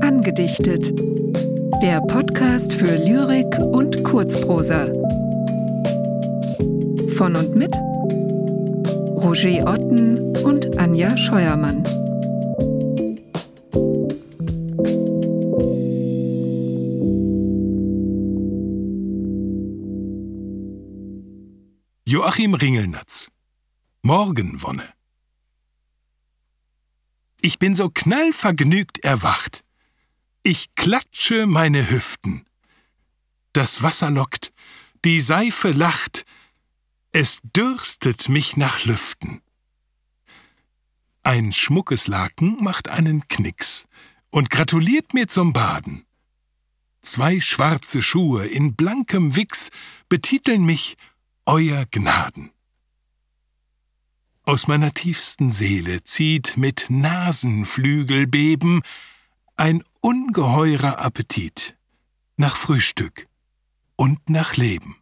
Angedichtet. Der Podcast für Lyrik und Kurzprosa. Von und mit Roger Otten und Anja Scheuermann. Joachim Ringelnatz Morgenwonne Ich bin so knallvergnügt erwacht. Ich klatsche meine Hüften. Das Wasser lockt, die Seife lacht, es dürstet mich nach Lüften. Ein schmuckes Laken macht einen Knicks und gratuliert mir zum Baden. Zwei schwarze Schuhe in blankem Wichs betiteln mich Euer Gnaden. Aus meiner tiefsten Seele zieht mit Nasenflügelbeben ein ungeheurer Appetit nach Frühstück und nach Leben.